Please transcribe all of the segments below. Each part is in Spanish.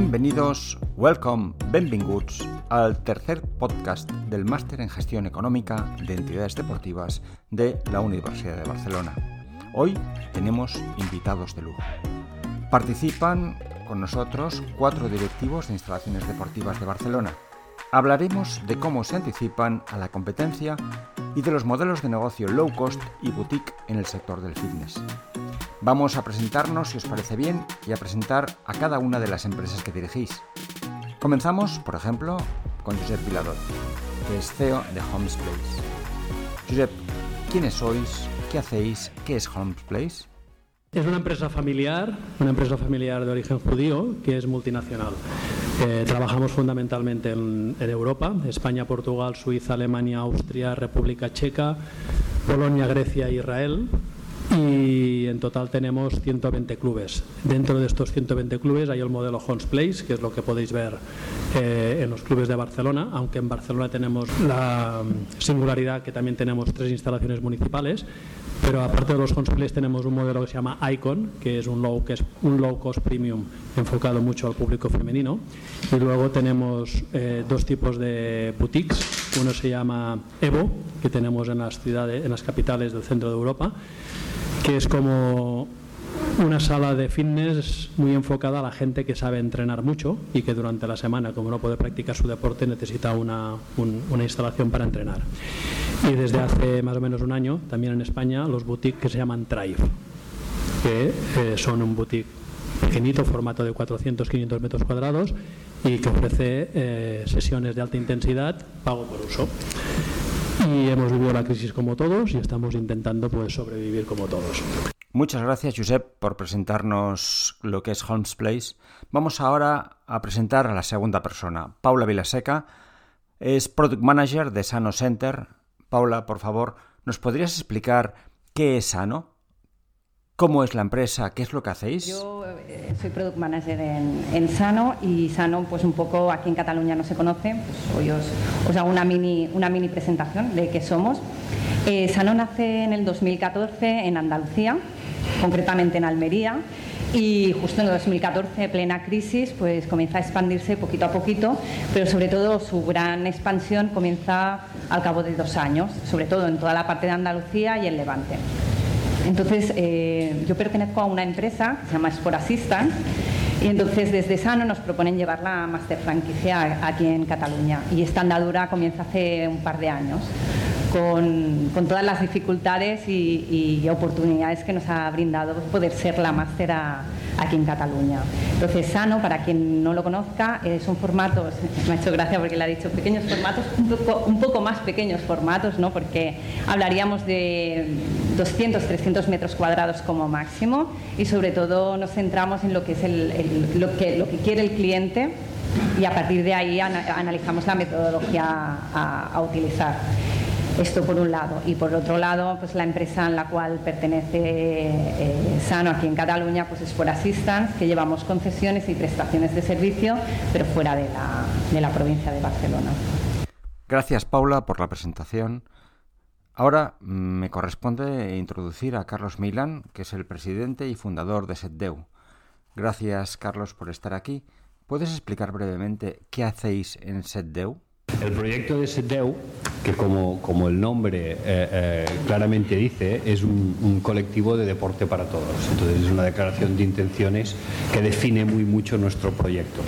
Bienvenidos, welcome, benvinguts al tercer podcast del Máster en Gestión Económica de Entidades Deportivas de la Universidad de Barcelona. Hoy tenemos invitados de lujo. Participan con nosotros cuatro directivos de instalaciones deportivas de Barcelona. Hablaremos de cómo se anticipan a la competencia y de los modelos de negocio low cost y boutique en el sector del fitness. Vamos a presentarnos, si os parece bien, y a presentar a cada una de las empresas que dirigís. Comenzamos, por ejemplo, con Josep Vilador, que es CEO de Homes Place. Josep, ¿quiénes sois? ¿Qué hacéis? ¿Qué es Homes Place? Es una empresa familiar, una empresa familiar de origen judío que es multinacional. Eh, trabajamos fundamentalmente en, en, Europa, España, Portugal, Suiza, Alemania, Austria, República Checa, Polonia, Grecia e Israel y en total tenemos 120 clubes. Dentro de estos 120 clubes hay el modelo Homes Place, que es lo que podéis ver eh, en los clubes de Barcelona, aunque en Barcelona tenemos la mm, singularidad que también tenemos tres instalaciones municipales, pero aparte de los Homes Place tenemos un modelo que se llama Icon, que es un low, que es un low cost premium enfocado mucho al público femenino, y luego tenemos eh, dos tipos de boutiques, uno se llama Evo, que tenemos en las ciudades, en las capitales del centro de Europa, que es como una sala de fitness muy enfocada a la gente que sabe entrenar mucho y que durante la semana, como no puede practicar su deporte, necesita una, una, instalación para entrenar. Y desde hace más o menos un año, también en España, los boutiques que se llaman Thrive, que eh, son un boutique pequeñito, formato de 400-500 metros cuadrados y que ofrece eh, sesiones de alta intensidad, pago por uso y hemos vivido la crisis como todos y estamos intentando pues sobrevivir como todos. Muchas gracias, Josep, por presentarnos lo que es Holmes Place. Vamos ahora a presentar a la segunda persona, Paula Vilaseca. Es Product Manager de Sano Center. Paula, por favor, ¿nos podrías explicar qué es Sano? ¿Cómo es la empresa? ¿Qué es lo que hacéis? Yo eh, soy product manager en, Sano y Sano, pues un poco aquí en Cataluña no se conoce. Pues hoy os, hago una mini, una mini presentación de qué somos. Eh, Sano nace en el 2014 en Andalucía, concretamente en Almería. Y justo en el 2014, plena crisis, pues comienza a expandirse poquito a poquito, pero sobre todo su gran expansión comienza al cabo de dos años, sobre todo en toda la parte de Andalucía y el Levante. Entonces, eh, yo pertenezco a una empresa que se llama Sport Assistant y entonces desde Sano nos proponen llevar la Master Franquicia aquí en Cataluña y esta andadura comienza hace un par de años. Con, todas las dificultades y, y, oportunidades que nos ha brindado poder ser la máster aquí en Cataluña. Entonces, Sano, para quien no lo conozca, es un formato, me ha hecho gracia porque le ha dicho pequeños formatos, un poco, más pequeños formatos, ¿no? porque hablaríamos de 200, 300 metros cuadrados como máximo y sobre todo nos centramos en lo que, es el, lo que, lo que quiere el cliente y a partir de ahí analizamos la metodología a utilizar. Esto por un lado. Y por otro lado, pues la empresa en la cual pertenece eh, Sano aquí en Cataluña pues es For Assistance, que llevamos concesiones y prestaciones de servicio, pero fuera de la, de la provincia de Barcelona. Gracias, Paula, por la presentación. Ahora me corresponde introducir a Carlos Milán, que es el presidente y fundador de SETDEU. Gracias, Carlos, por estar aquí. ¿Puedes explicar brevemente qué hacéis en SETDEU? El proyecto de SETDEU, que como, como el nombre eh, eh, claramente dice, es un, colectivo de deporte para todos. Entonces es una declaración de intenciones que define muy mucho nuestro proyecto.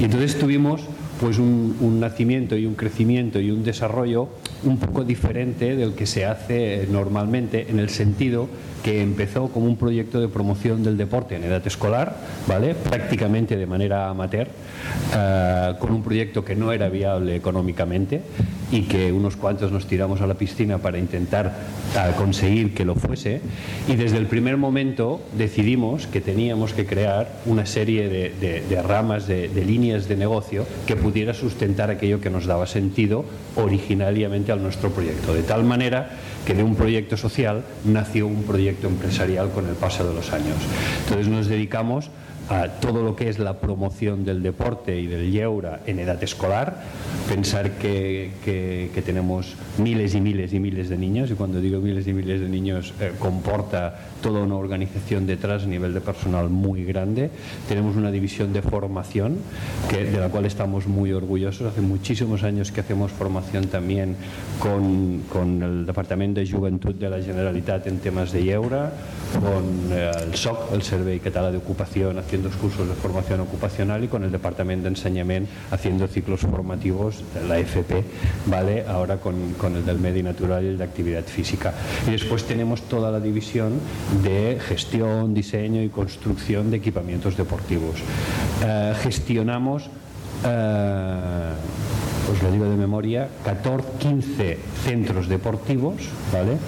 Y entonces tuvimos pues un, un, nacimiento y un crecimiento y un desarrollo un poco diferente del que se hace normalmente en el sentido que empezó como un proyecto de promoción del deporte en edad escolar, ¿vale? prácticamente de manera amateur, eh, con un proyecto que no era viable económicamente y que unos cuantos nos tiramos a la piscina para intentar eh, conseguir que lo fuese. Y desde el primer momento decidimos que teníamos que crear una serie de, ramas, de, de líneas de negocio que pudiera sustentar aquello que nos daba sentido originariamente a nuestro proyecto. De tal manera que de un proyecto social nació un proyecto empresarial con el paso de los años. Entonces nos dedicamos a todo lo que es la promoción del deporte y del yeura en edad escolar, pensar que, que, tenemos miles y miles y miles de niños, y cuando digo miles y miles de niños eh, comporta toda una organización detrás a nivel de personal muy grande. Tenemos una división de formación que, de la cual estamos muy orgullosos. Hace muchísimos años que hacemos formación también con, con el Departamento de Juventud de la Generalitat en temas de lleura, con eh, el SOC, el Servei Català de Ocupación, haciendo cursos de formación ocupacional y con el Departamento de Enseñamiento haciendo ciclos formativos, la FP, ¿vale? ahora con, con el del medio natural y el de actividad física. Y después tenemos toda la división de gestión, diseño y construcción de equipamientos deportivos. Eh, gestionamos eh, os lo digo de memoria, 14, 15 centros deportivos, ¿vale?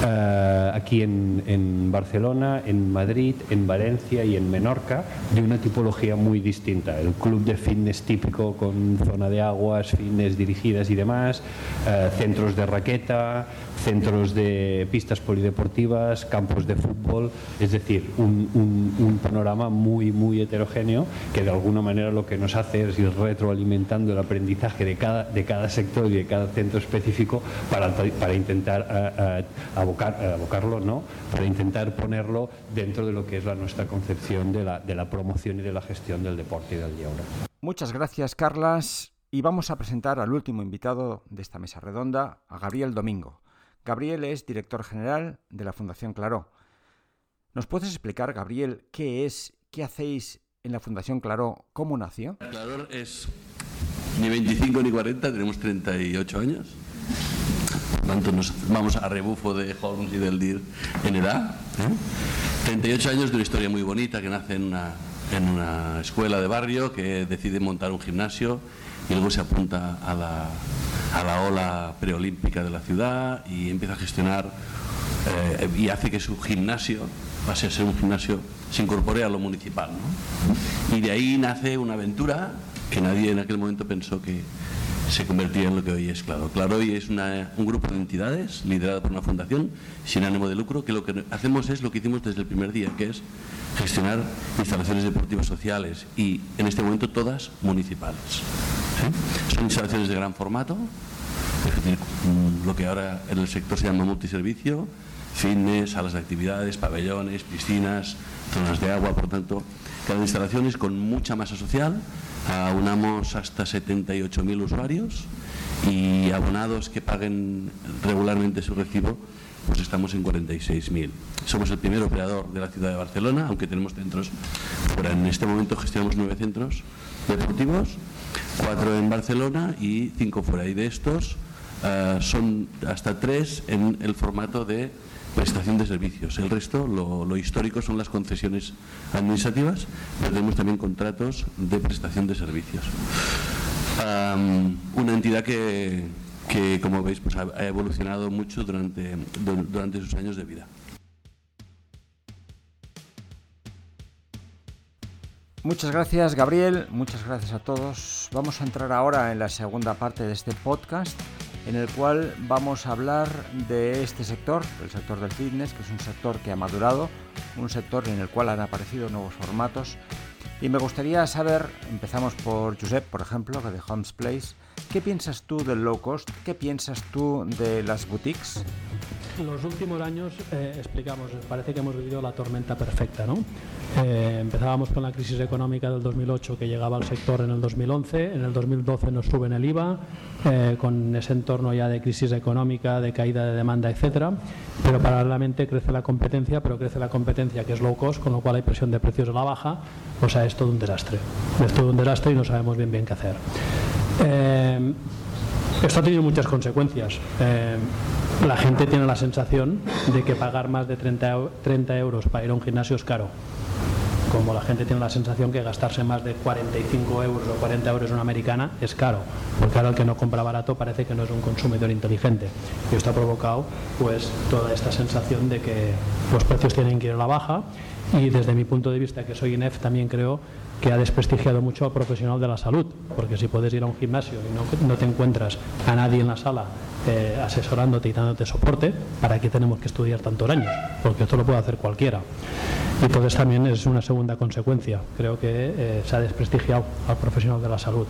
Eh, aquí en, en, Barcelona, en Madrid, en Valencia y en Menorca, de una tipología muy distinta. El club de fitness típico con zona de aguas, fitness dirigidas y demás, eh, centros de raqueta, centros de pistas polideportivas, campos de fútbol, es decir, un, panorama muy, muy heterogéneo que de alguna manera lo que nos hace es ir retroalimentando el aprendizaje de cada, de cada sector y de cada centro específico para, para intentar uh, uh, abocar, uh, abocarlo, ¿no? para intentar ponerlo dentro de lo que es la, nuestra concepción de la, de la promoción y de la gestión del deporte y del lleure. Muchas gracias, Carlas. Y vamos a presentar al último invitado de esta mesa redonda, a Gabriel Domingo. Gabriel es director general de la Fundación Claró. ¿Nos puedes explicar, Gabriel, qué es, qué hacéis en la Fundación Claró, cómo nació? Claró es ni 25 ni 40, tenemos 38 años. Tanto, nos vamos a rebufo de Holmes y del DIR en edad. ¿eh? 38 años de una historia muy bonita que nace en una, en una escuela de barrio que decide montar un gimnasio y luego se apunta a la, a la ola preolímpica de la ciudad y empieza a gestionar eh, y hace que su gimnasio pase a ser un gimnasio, se incorpore a lo municipal. Y de ahí nace una aventura que nadie en aquel momento pensó que se convertiría en lo que hoy es Claro. Claro hoy es una, un grupo de entidades liderado por una fundación sin ánimo de lucro que lo que hacemos es lo que hicimos desde el primer día, que es gestionar instalaciones deportivas sociales y en este momento todas municipales. Son instalaciones de gran formato, decir, lo que ahora en el sector se llama multiservicio, fitness, salas de actividades, pabellones, piscinas, zonas de agua, por tanto, cada instalación es con mucha masa social, aunamos hasta 78.000 usuarios y abonados que paguen regularmente su recibo, pues estamos en 46.000. Somos el primer operador de la ciudad de Barcelona, aunque tenemos centros fuera. En este momento gestionamos nueve centros deportivos, cuatro en Barcelona y cinco fuera. Y de estos uh, son hasta tres en el formato de prestación de servicios. El resto, lo, histórico, son las concesiones administrativas, pero tenemos también contratos de prestación de servicios. Una entidad que, que, como veis, pues ha, ha evolucionado mucho durante, durante sus años de vida. Muchas gracias Gabriel, muchas gracias a todos. Vamos a entrar ahora en la segunda parte de este podcast en el cual vamos a hablar de este sector, el sector del fitness, que es un sector que ha madurado, un sector en el cual han aparecido nuevos formatos. Y me gustaría saber, empezamos por Josep, por ejemplo, de Homes Place, ¿qué piensas tú del low cost? ¿Qué piensas tú de las boutiques? Los últimos años, eh, explicamos, parece que hemos vivido la tormenta perfecta, ¿no? Eh, empezábamos con la crisis económica del 2008 que llegaba al sector en el 2011, en el 2012 nos suben el IVA, eh, con ese entorno ya de crisis económica, de caída de demanda, etcétera, pero paralelamente crece la competencia, pero crece la competencia que es low cost, con lo cual hay presión de precios a la baja, o sea, es todo un desastre. Es todo un desastre y no sabemos bien bien qué hacer. Esto ha tenido muchas consecuencias. La gente tiene la sensación de que pagar más de 30, 30 euros para ir a un gimnasio es caro como la gente tiene la sensación que gastarse más de 45 euros o 40 euros en una americana es caro, porque ahora el que no compra barato parece que no es un consumidor inteligente. Y esto ha provocado pues toda esta sensación de que los precios tienen que ir a la baja y desde mi punto de vista, que soy INEF, también creo que ha desprestigiado mucho al profesional de la salud, porque si puedes ir a un gimnasio y no, te encuentras a nadie en la sala eh, asesorándote y dándote soporte, ¿para qué tenemos que estudiar tantos años? Porque esto lo puede hacer cualquiera. Y entonces también es una segunda consecuencia. Creo que eh, se ha desprestigiado al profesional de la salud.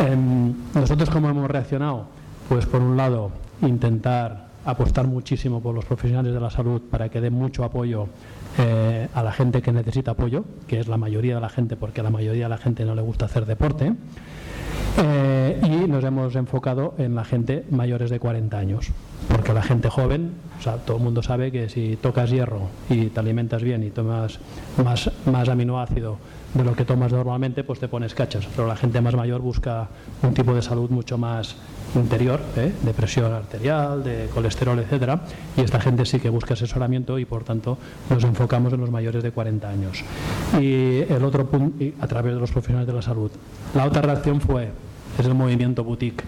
Em, nosotros, ¿cómo hemos reaccionado? Pues por un lado, intentar apostar muchísimo por los profesionales de la salud para que den mucho apoyo eh, a la gente que necesita apoyo, que es la mayoría de la gente, porque a la mayoría de la gente no le gusta hacer deporte. Eh, y nos hemos enfocado en la gente mayores de 40 años, porque la gente joven, o sea, todo el mundo sabe que si tocas hierro y te alimentas bien y tomas más, más aminoácido de lo que tomas normalmente, pues te pones cachas. Pero la gente más mayor busca un tipo de salud mucho más interior, ¿eh? de presión arterial, de colesterol, etcétera, y esta gente sí que busca asesoramiento y por tanto nos enfocamos en los mayores de 40 años. Y el otro punto, a través de los profesionales de la salud. La otra reacción fue es el movimiento boutique.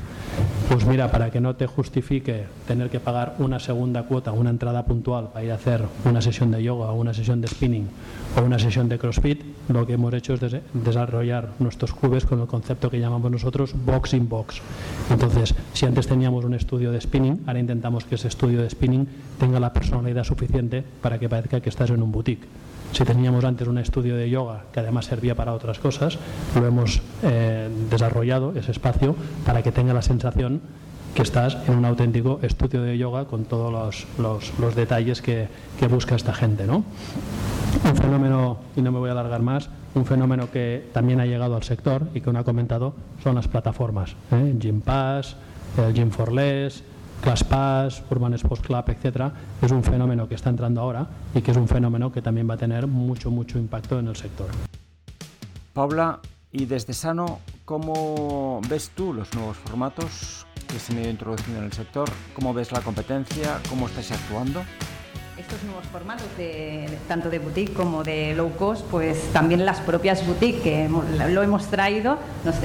Pues mira, para que no te justifique tener que pagar una segunda cuota, una entrada puntual para ir a hacer una sesión de yoga o una sesión de spinning o una sesión de CrossFit, lo que hemos hecho es desarrollar nuestros cubes con el concepto que llamamos nosotros box in box. Entonces, si antes teníamos un estudio de spinning, ahora intentamos que ese estudio de spinning tenga la personalidad suficiente para que parezca que estás en un boutique. Si teníamos antes un estudio de yoga que además servía para otras cosas, lo hemos eh, desarrollado, ese espacio, para que tenga la sensación que estás en un auténtico estudio de yoga con todos los, detalles que, busca esta gente. ¿no? Un fenómeno, y no me voy a alargar más, un fenómeno que también ha llegado al sector y que uno ha comentado son las plataformas. ¿eh? Gym Pass, el Gym for Less, ClassPass, Urban Sports Club, etcétera, es un fenómeno que está entrando ahora y que es un fenómeno que también va a tener mucho, mucho impacto en el sector. Paula, y desde Sano, ¿cómo ves tú los nuevos formatos que se han ido introduciendo en el sector? ¿Cómo ves la competencia? ¿Cómo estáis actuando? Estos nuevos formatos, de, tanto de boutique como de low cost, pues también las propias boutiques que lo hemos traído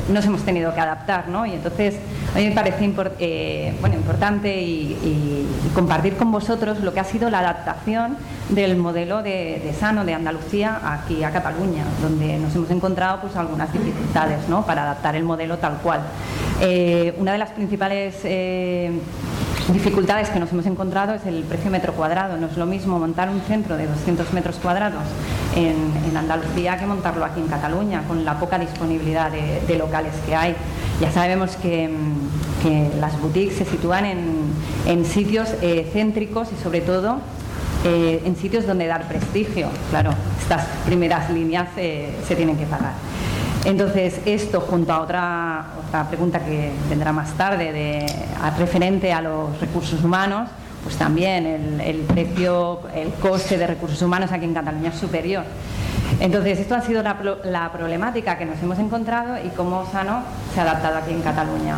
nos, hemos tenido que adaptar, ¿no? Y entonces a mí me parece eh, bueno, importante y, compartir con vosotros lo que ha sido la adaptación del modelo de, Sano de Andalucía aquí a Cataluña, donde nos hemos encontrado pues algunas dificultades, ¿no? Para adaptar el modelo tal cual. Eh, una de las principales eh, dificultades que nos hemos encontrado es el precio metro cuadrado. No es lo mismo montar un centro de 200 metros cuadrados en, Andalucía que montarlo aquí en Cataluña, con la poca disponibilidad de, locales que hay. Ya sabemos que, las boutiques se sitúan en, sitios eh, céntricos y sobre todo eh, en sitios donde dar prestigio. Claro, estas primeras líneas eh, se tienen que pagar. Entonces, esto junto a otra, otra pregunta que vendrá más tarde, de, referente a los recursos humanos, pues también el, precio, el coste de recursos humanos aquí en Cataluña es superior. Entonces, esto ha sido la, problemática que nos hemos encontrado y cómo Sano se ha adaptado aquí en Cataluña.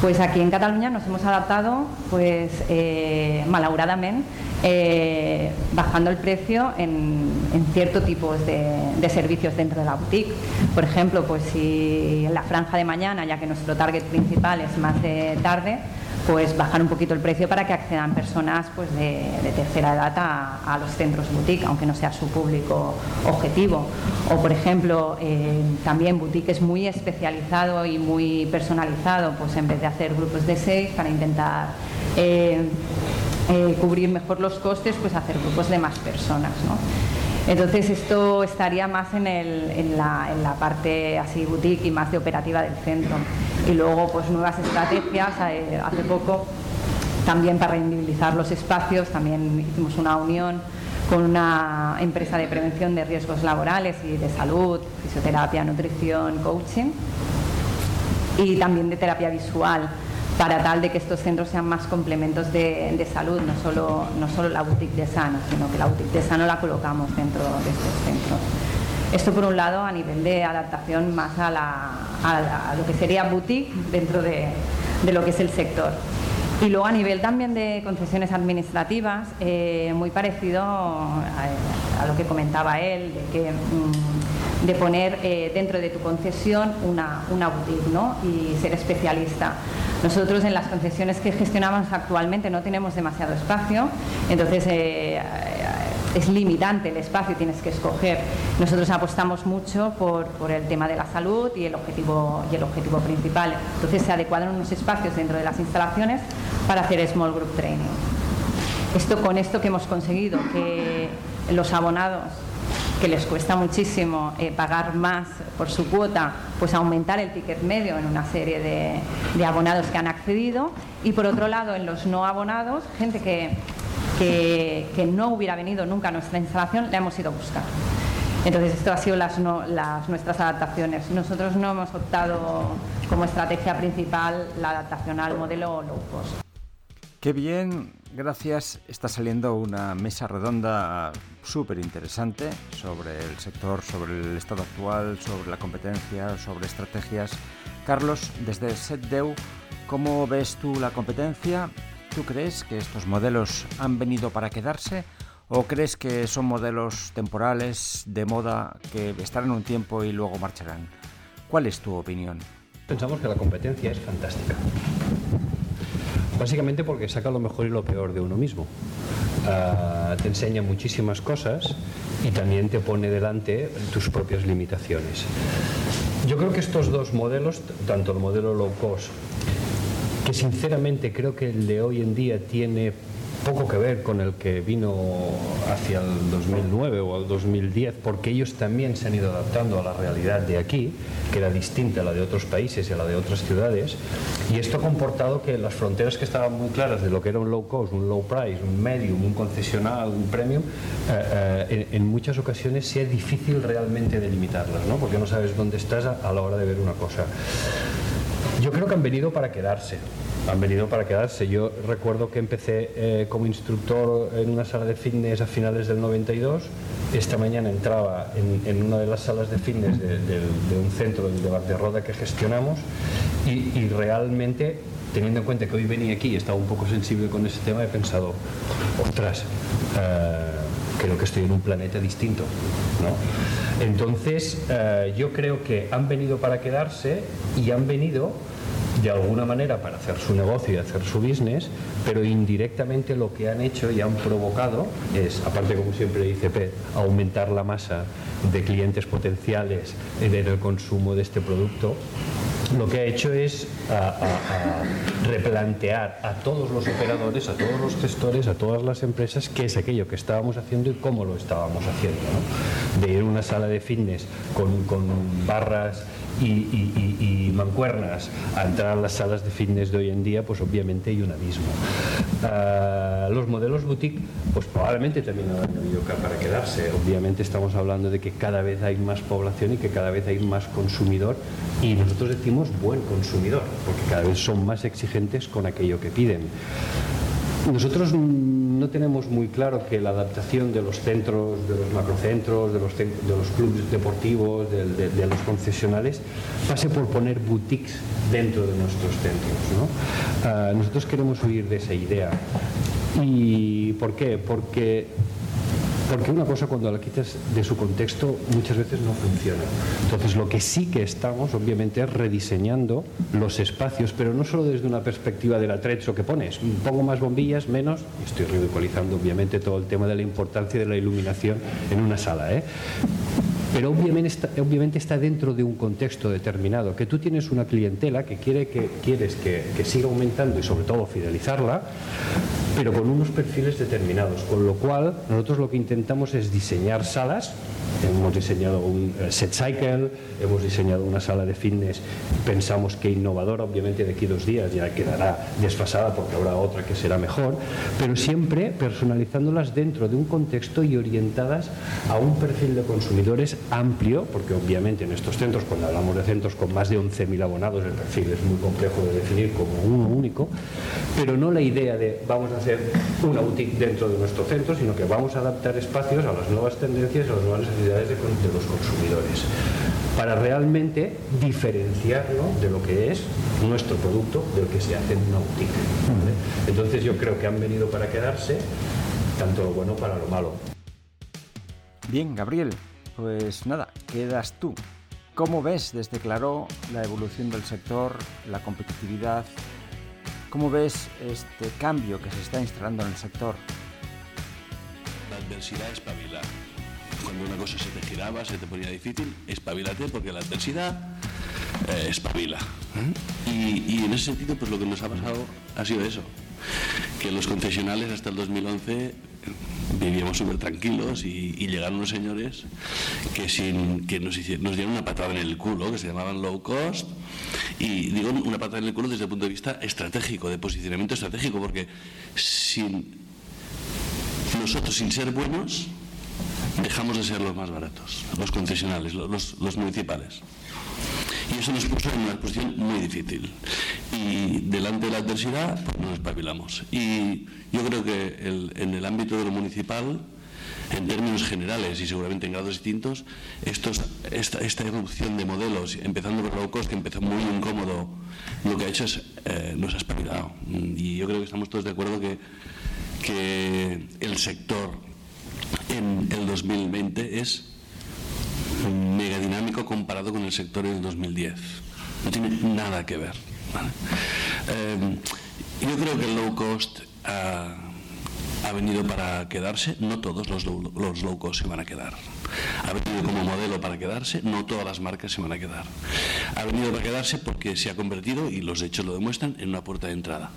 Pues aquí en Cataluña nos hemos adaptado, pues eh, malauradamente, eh, bajando el precio en, ciertos tipos de, servicios dentro de la boutique. Por ejemplo, pues si en la franja de mañana, ya que nuestro target principal es más de tarde, pues bajar un poquito el precio para que accedan personas pues de, tercera edad a, los centros boutique, aunque no sea su público objetivo. O por ejemplo, eh, también boutique es muy especializado y muy personalizado, pues en vez de hacer grupos de seis para intentar eh, eh, cubrir mejor los costes, pues hacer grupos de más personas. ¿no? Entonces esto estaría más en, la, parte así boutique y más de operativa del centro. Y luego pues nuevas estrategias, eh, hace poco también para rendibilizar los espacios, también hicimos una unión con una empresa de prevención de riesgos laborales y de salud, fisioterapia, nutrición, coaching y también de terapia visual para tal de que estos centros sean más complementos de, salud, no solo, no solo la boutique de Sano, sino que la boutique de Sano la colocamos dentro de estos centros. Esto por un lado a nivel de adaptación más a, lo que sería boutique dentro de, lo que es el sector. Y luego a nivel también de concesiones administrativas, eh, muy parecido a, lo que comentaba él, de que mm, de poner eh, dentro de tu concesión una, una boutique ¿no? y ser especialista. Nosotros en las concesiones que gestionamos actualmente no tenemos demasiado espacio, entonces eh, es limitante el espacio, tienes que escoger. Nosotros apostamos mucho por, el tema de la salud y el, objetivo, y el objetivo principal. Entonces se adecuaron unos espacios dentro de las instalaciones para hacer small group training. Esto con esto que hemos conseguido, que los abonados que les cuesta muchísimo eh, pagar más por su cuota, pues aumentar el ticket medio en una serie de, de, abonados que han accedido. Y por otro lado, en los no abonados, gente que, que, no hubiera venido nunca a nuestra instalación, la hemos ido a buscar. Entonces, esto ha sido las, nuestras adaptaciones. Nosotros no hemos optado como estrategia principal la adaptación al modelo low cost. Qué bien, gracias. Está saliendo una mesa redonda súper interesante sobre el sector, sobre el estado actual, sobre la competencia, sobre estrategias. Carlos, desde SetDeu, ¿cómo ves tú la competencia? ¿Tú crees que estos modelos han venido para quedarse o crees que son modelos temporales, de moda, que estarán un tiempo y luego marcharán? ¿Cuál es tu opinión? Pensamos que la competencia es fantástica. Básicamente porque saca lo mejor y lo peor de uno mismo. Uh, te enseña muchísimas cosas y también te pone delante tus propias limitaciones. Yo creo que estos dos modelos, tanto el modelo low cost, que sinceramente creo que el de hoy en día tiene poco que ver con el que vino hacia el 2009 o al 2010, porque ellos también se han ido adaptando a la realidad de aquí, que era distinta a la de otros países y a la de otras ciudades, y esto ha comportado que las fronteras que estaban muy claras de lo que era un low cost, un low price, un medium, un concesional, un premium, eh, eh, en, muchas ocasiones sea difícil realmente delimitarlas, ¿no? porque no sabes dónde estás a la hora de ver una cosa. Yo creo que han venido para quedarse han venido para quedarse. Yo recuerdo que empecé eh, como instructor en una sala de fitness a finales del 92. Esta mañana entraba en, una de las salas de fitness de, de, de un centro de Roda que gestionamos y, y, realmente, teniendo en cuenta que hoy venía aquí y estaba un poco sensible con ese tema, he pensado, ostras, eh, creo que estoy en un planeta distinto. ¿no? Entonces, eh, yo creo que han venido para quedarse y han venido de alguna manera para hacer su negocio y hacer su business, pero indirectamente lo que han hecho y han provocado es, aparte como siempre dice Pet, aumentar la masa de clientes potenciales en el consumo de este producto, lo que ha hecho es a, replantear a todos los operadores, a todos los gestores, a todas las empresas qué es aquello que estábamos haciendo y cómo lo estábamos haciendo. De ir a una sala de fitness con, con barras y, y, y, mancuernas a entrar a las salas de fitness de hoy en día, pues obviamente hay un abismo. Uh, los modelos boutique, pues probablemente también han venido para quedarse. Obviamente estamos hablando de que cada vez hay más población y que cada vez hay más consumidor y nosotros decimos buen consumidor, porque cada vez son más exigentes con aquello que piden. Nosotros no tenemos muy claro que la adaptación de los centros, de los macrocentros, de los, de los clubes deportivos, de, los concesionales, pase por poner boutiques dentro de nuestros centros. Uh, nosotros queremos huir de esa idea. ¿Y por qué? Porque porque una cosa cuando la quitas de su contexto muchas veces no funciona. Entonces lo que sí que estamos obviamente es rediseñando los espacios, pero no solo desde una perspectiva del atrezzo que pones, pongo más bombillas, menos, estoy ridiculizando obviamente todo el tema de la importancia de la iluminación en una sala, ¿eh? pero obviamente está, obviamente está, dentro de un contexto determinado, que tú tienes una clientela que, quiere que quieres que, que, siga aumentando y sobre todo fidelizarla, pero con unos perfiles determinados, con lo cual nosotros lo que intentamos es diseñar salas, hemos diseñado un set cycle, hemos diseñado una sala de fitness, pensamos que innovadora, obviamente de aquí dos días ya quedará desfasada porque habrá otra que será mejor, pero siempre personalizándolas dentro de un contexto y orientadas a un perfil de consumidores amplio, porque obviamente en estos centros, cuando hablamos de centros con más de 11.000 abonados, el perfil es muy complejo de definir como uno único, pero no la idea de vamos a hacer una boutique dentro de nuestro centro, sino que vamos a adaptar espacios a las nuevas tendencias, a las nuevas necesidades de, los consumidores, para realmente diferenciarlo de lo que es nuestro producto del que se hace en una boutique. Entonces yo creo que han venido para quedarse, tanto lo bueno para lo malo. Bien, Gabriel, pues nada, quedas tú. ¿Cómo ves desde Claro la evolución del sector, la competitividad? ¿Cómo ves este cambio que se está instalando en el sector? La adversidad espabila. Cuando una cosa se te giraba, se te ponía difícil, espabilate porque la adversidad eh, espabila. ¿eh? Y, y en ese sentido, pues lo que nos ha pasado ha sido eso. Que los concesionales hasta el 2011 vivíamos súper tranquilos y, llegaron unos señores que, sin, que nos, hicieron, nos dieron una patada en el culo, que se llamaban low cost, y digo una patada en el culo desde el punto de vista estratégico, de posicionamiento estratégico, porque sin nosotros, sin ser buenos, dejamos de ser los más baratos, los concesionales, los, los municipales. Y eso nos puso en una posición muy difícil. Y delante de la adversidad, pues nos espabilamos. Y yo creo que en el ámbito de lo municipal, en términos generales y seguramente en grados distintos, esta, esta, irrupción de modelos, empezando por low cost, que empezó muy incómodo, lo que ha hecho es eh, nos ha espabilado. Y yo creo que estamos todos de acuerdo que, que el sector en el 2020 es mega dinámico comparado con el sector en el 2010. No tiene nada que ver. Em, yo creo que el low cost ha, venido para quedarse. No todos los los low cost se van a quedar. Ha venido como modelo para quedarse. No todas las marcas se van a quedar. Ha venido para quedarse porque se ha convertido, y los hechos lo demuestran, en una puerta de entrada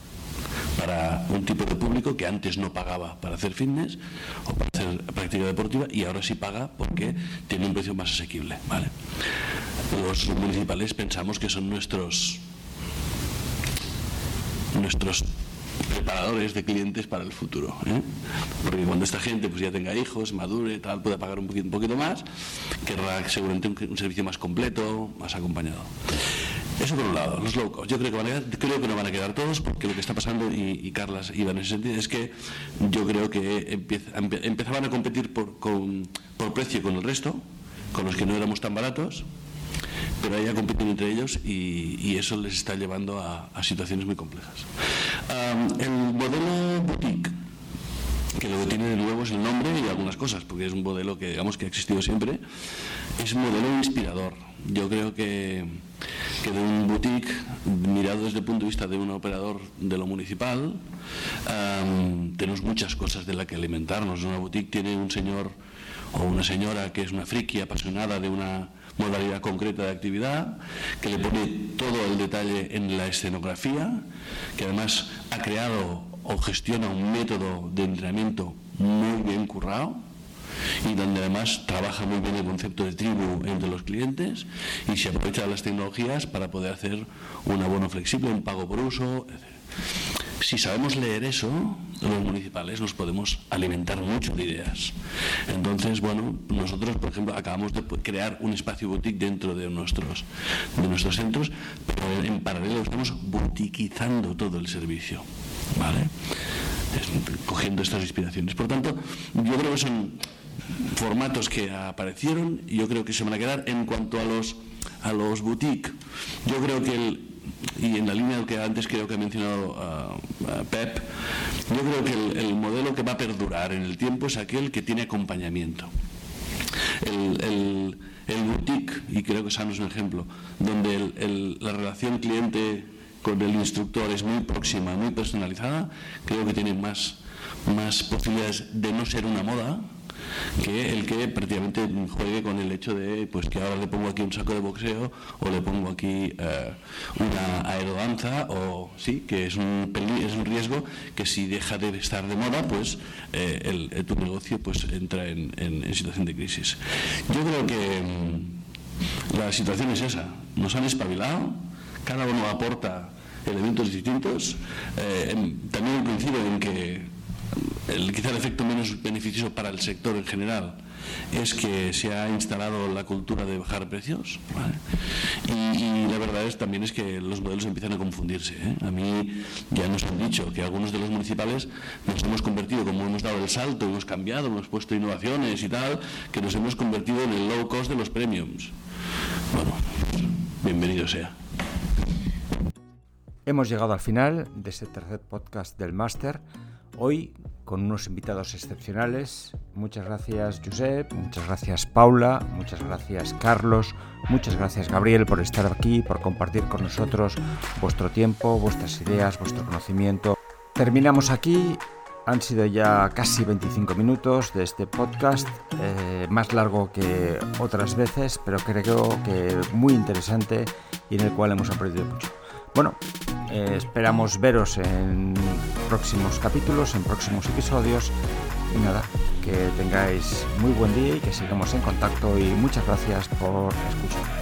para un tipo de público que antes no pagaba para hacer fitness o para hacer práctica deportiva y ahora sí paga porque tiene un precio más asequible. ¿vale? Los municipales pensamos que son nuestros nuestros preparadores de clientes para el futuro. ¿eh? Porque cuando esta gente pues ya tenga hijos, madure, tal, pueda pagar un poquito, un poquito más, querrá seguramente un servicio más completo, más acompañado. Eso por un lado, los low cost. Yo creo que, van a creo que no van a quedar todos, porque lo que está pasando, y, Carlas iba en ese sentido, es que yo creo que empezaban a competir por, por precio con el resto, con los que no éramos tan baratos, pero ahí compiten entre ellos y, eso les está llevando a, situaciones muy complejas. el modelo boutique que lo que tiene de nuevo es el nombre y algunas cosas, porque es un modelo que digamos que ha existido siempre, es un modelo inspirador. Yo creo que, que de un boutique, mirado desde el punto de vista de un operador de lo municipal, tenemos muchas cosas de las que alimentarnos. Una boutique tiene un señor o una señora que es una friki apasionada de una modalidad concreta de actividad, que le pone todo el detalle en la escenografía, que además ha creado o gestiona un método de entrenamiento muy bien currado y donde además trabaja muy bien el concepto de tribu entre los clientes y se aprovecha las tecnologías para poder hacer un abono flexible, un pago por uso, etc. Si sabemos leer eso, los municipales nos podemos alimentar mucho de ideas. Entonces, bueno, nosotros, por ejemplo, acabamos de crear un espacio boutique dentro de nuestros, de nuestros centros, pero en paralelo estamos boutiquizando todo el servicio. ¿Vale? cogiendo estas inspiraciones. Por tanto, yo creo que son formatos que aparecieron y yo creo que se van a quedar en cuanto a los a los boutique. Yo creo que el, y en la línea que antes creo que ha mencionado Pep, yo creo que el, modelo que va a perdurar en el tiempo es aquel que tiene acompañamiento. El, boutique, y creo que Sano es un ejemplo, donde la relación cliente con el instructor es muy próxima, muy personalizada, creo que tiene más, más posibilidades de no ser una moda, que el que prácticamente juegue con el hecho de pues que ahora le pongo aquí un saco de boxeo o le pongo aquí eh, una aerodanza o sí que es un es un riesgo que si deja de estar de moda pues eh, el, tu negocio pues entra en, situación de crisis. Yo creo que mm, la situación es esa. Nos han espabilado cada uno aporta elementos distintos eh, también coincido en que el, quizá el efecto menos beneficioso para el sector en general es que se ha instalado la cultura de bajar precios y, la verdad es también es que los modelos empiezan a confundirse ¿eh? a mí ya nos han dicho que algunos de los municipales nos hemos convertido como hemos dado el salto hemos cambiado hemos puesto innovaciones y tal que nos hemos convertido en el low cost de los premiums. Bueno bienvenido sea. Hemos llegado al final de este tercer podcast del máster hoy con unos invitados excepcionales. Muchas gracias Josep, muchas gracias Paula, muchas gracias Carlos, muchas gracias Gabriel por estar aquí, por compartir con nosotros vuestro tiempo, vuestras ideas, vuestro conocimiento. Terminamos aquí. Han sido ya casi 25 minutos de este podcast, eh, más largo que otras veces, pero creo que muy interesante y en el cual hemos aprendido mucho. Bueno, eh, esperamos veros en próximos capítulos, en próximos episodios Y nada, que tengáis muy buen día y que sigamos en contacto y muchas gracias por escucharnos.